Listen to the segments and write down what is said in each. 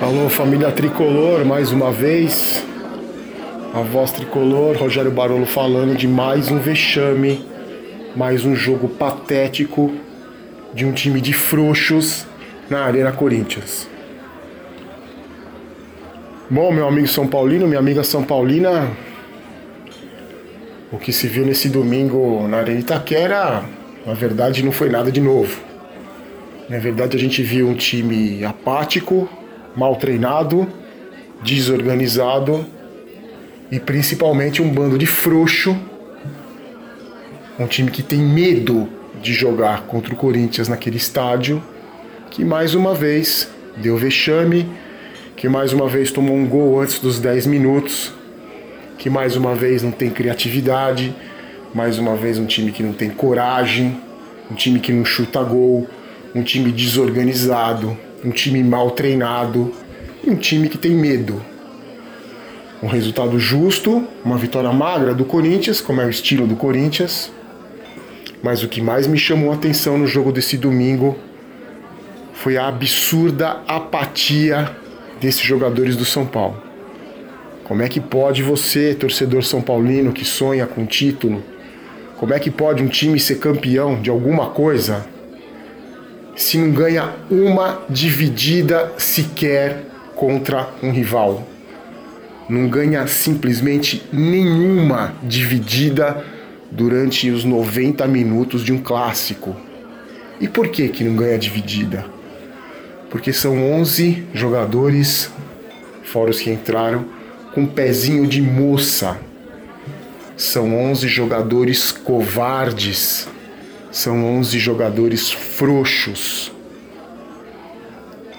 Alô, família tricolor, mais uma vez. A voz tricolor, Rogério Barolo falando de mais um vexame, mais um jogo patético de um time de frouxos na Arena Corinthians. Bom, meu amigo São Paulino, minha amiga São Paulina, o que se viu nesse domingo na Arena Itaquera, na verdade, não foi nada de novo. Na verdade, a gente viu um time apático, mal treinado, desorganizado e principalmente um bando de frouxo. Um time que tem medo de jogar contra o Corinthians naquele estádio, que mais uma vez deu vexame, que mais uma vez tomou um gol antes dos 10 minutos, que mais uma vez não tem criatividade, mais uma vez um time que não tem coragem, um time que não chuta gol, um time desorganizado, um time mal treinado e um time que tem medo. Um resultado justo, uma vitória magra do Corinthians, como é o estilo do Corinthians. Mas o que mais me chamou a atenção no jogo desse domingo foi a absurda apatia desses jogadores do São Paulo. Como é que pode você, torcedor são paulino que sonha com título, como é que pode um time ser campeão de alguma coisa se não ganha uma dividida sequer contra um rival. Não ganha simplesmente nenhuma dividida durante os 90 minutos de um clássico. E por que que não ganha dividida? Porque são 11 jogadores, fora os que entraram, com pezinho de moça. São 11 jogadores covardes são 11 jogadores frouxos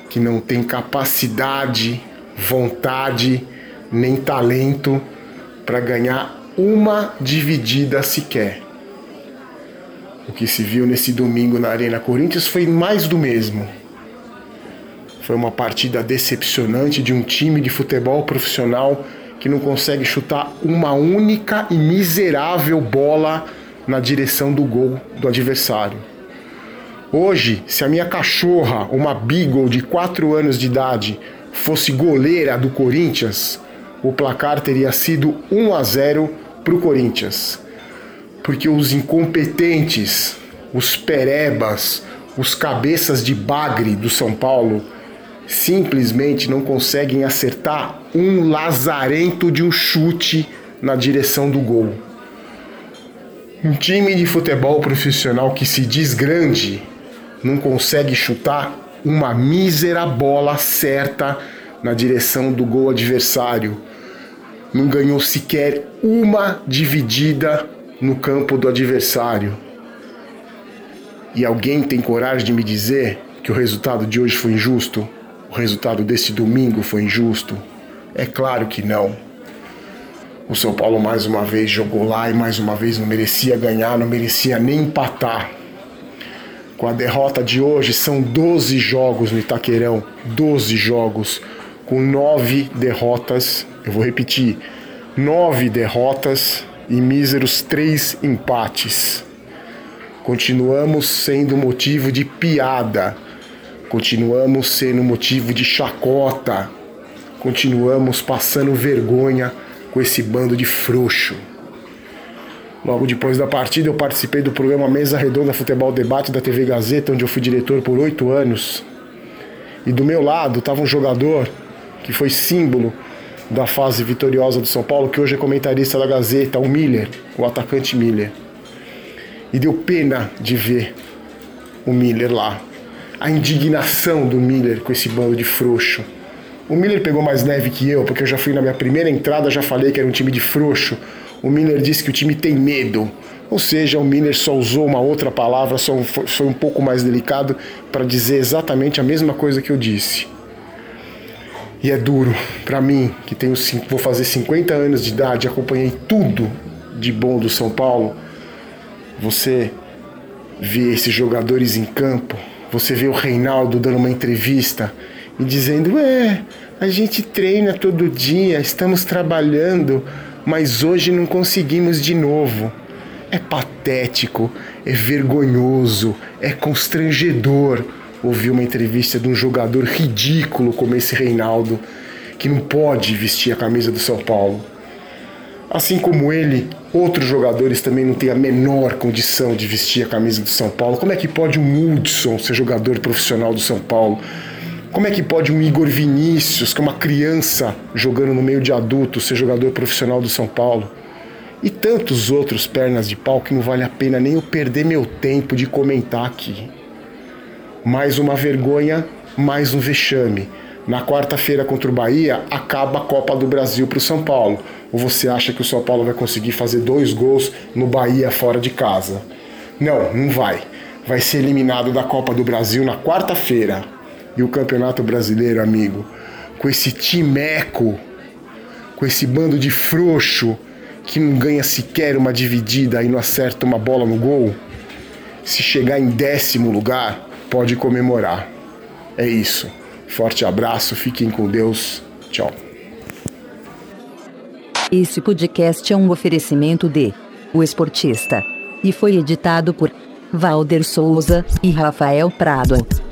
que não têm capacidade, vontade nem talento para ganhar uma dividida sequer. O que se viu nesse domingo na Arena Corinthians foi mais do mesmo. Foi uma partida decepcionante de um time de futebol profissional que não consegue chutar uma única e miserável bola na direção do gol do adversário. Hoje, se a minha cachorra, uma Beagle de 4 anos de idade, fosse goleira do Corinthians, o placar teria sido 1 a 0 para o Corinthians. Porque os incompetentes, os perebas, os cabeças de bagre do São Paulo simplesmente não conseguem acertar um lazarento de um chute na direção do gol. Um time de futebol profissional que se diz grande não consegue chutar uma mísera bola certa na direção do gol adversário. Não ganhou sequer uma dividida no campo do adversário. E alguém tem coragem de me dizer que o resultado de hoje foi injusto? O resultado desse domingo foi injusto? É claro que não. O São Paulo mais uma vez jogou lá e mais uma vez não merecia ganhar, não merecia nem empatar. Com a derrota de hoje, são 12 jogos no Itaquerão 12 jogos, com 9 derrotas. Eu vou repetir: 9 derrotas e míseros 3 empates. Continuamos sendo motivo de piada, continuamos sendo motivo de chacota, continuamos passando vergonha com esse bando de frouxo. Logo depois da partida, eu participei do programa Mesa Redonda Futebol Debate da TV Gazeta, onde eu fui diretor por oito anos. E do meu lado estava um jogador que foi símbolo da fase vitoriosa do São Paulo, que hoje é comentarista da Gazeta, o Miller, o atacante Miller. E deu pena de ver o Miller lá. A indignação do Miller com esse bando de frouxo. O Miller pegou mais neve que eu, porque eu já fui na minha primeira entrada, já falei que era um time de frouxo. O Miller disse que o time tem medo. Ou seja, o Miller só usou uma outra palavra, só foi um pouco mais delicado para dizer exatamente a mesma coisa que eu disse. E é duro para mim, que tenho vou fazer 50 anos de idade, acompanhei tudo de bom do São Paulo. Você vê esses jogadores em campo, você vê o Reinaldo dando uma entrevista dizendo: é, a gente treina todo dia, estamos trabalhando, mas hoje não conseguimos de novo. É patético, é vergonhoso, é constrangedor ouvir uma entrevista de um jogador ridículo como esse Reinaldo, que não pode vestir a camisa do São Paulo. Assim como ele, outros jogadores também não têm a menor condição de vestir a camisa do São Paulo. Como é que pode um Hudson ser jogador profissional do São Paulo? Como é que pode um Igor Vinícius, que é uma criança jogando no meio de adultos, ser jogador profissional do São Paulo? E tantos outros pernas de pau que não vale a pena nem eu perder meu tempo de comentar aqui. Mais uma vergonha, mais um vexame. Na quarta-feira contra o Bahia, acaba a Copa do Brasil para o São Paulo. Ou você acha que o São Paulo vai conseguir fazer dois gols no Bahia fora de casa? Não, não vai. Vai ser eliminado da Copa do Brasil na quarta-feira. E o Campeonato Brasileiro, amigo, com esse timeco, com esse bando de frouxo que não ganha sequer uma dividida e não acerta uma bola no gol, se chegar em décimo lugar, pode comemorar. É isso. Forte abraço, fiquem com Deus. Tchau. Esse podcast é um oferecimento de O Esportista e foi editado por Valder Souza e Rafael Prado.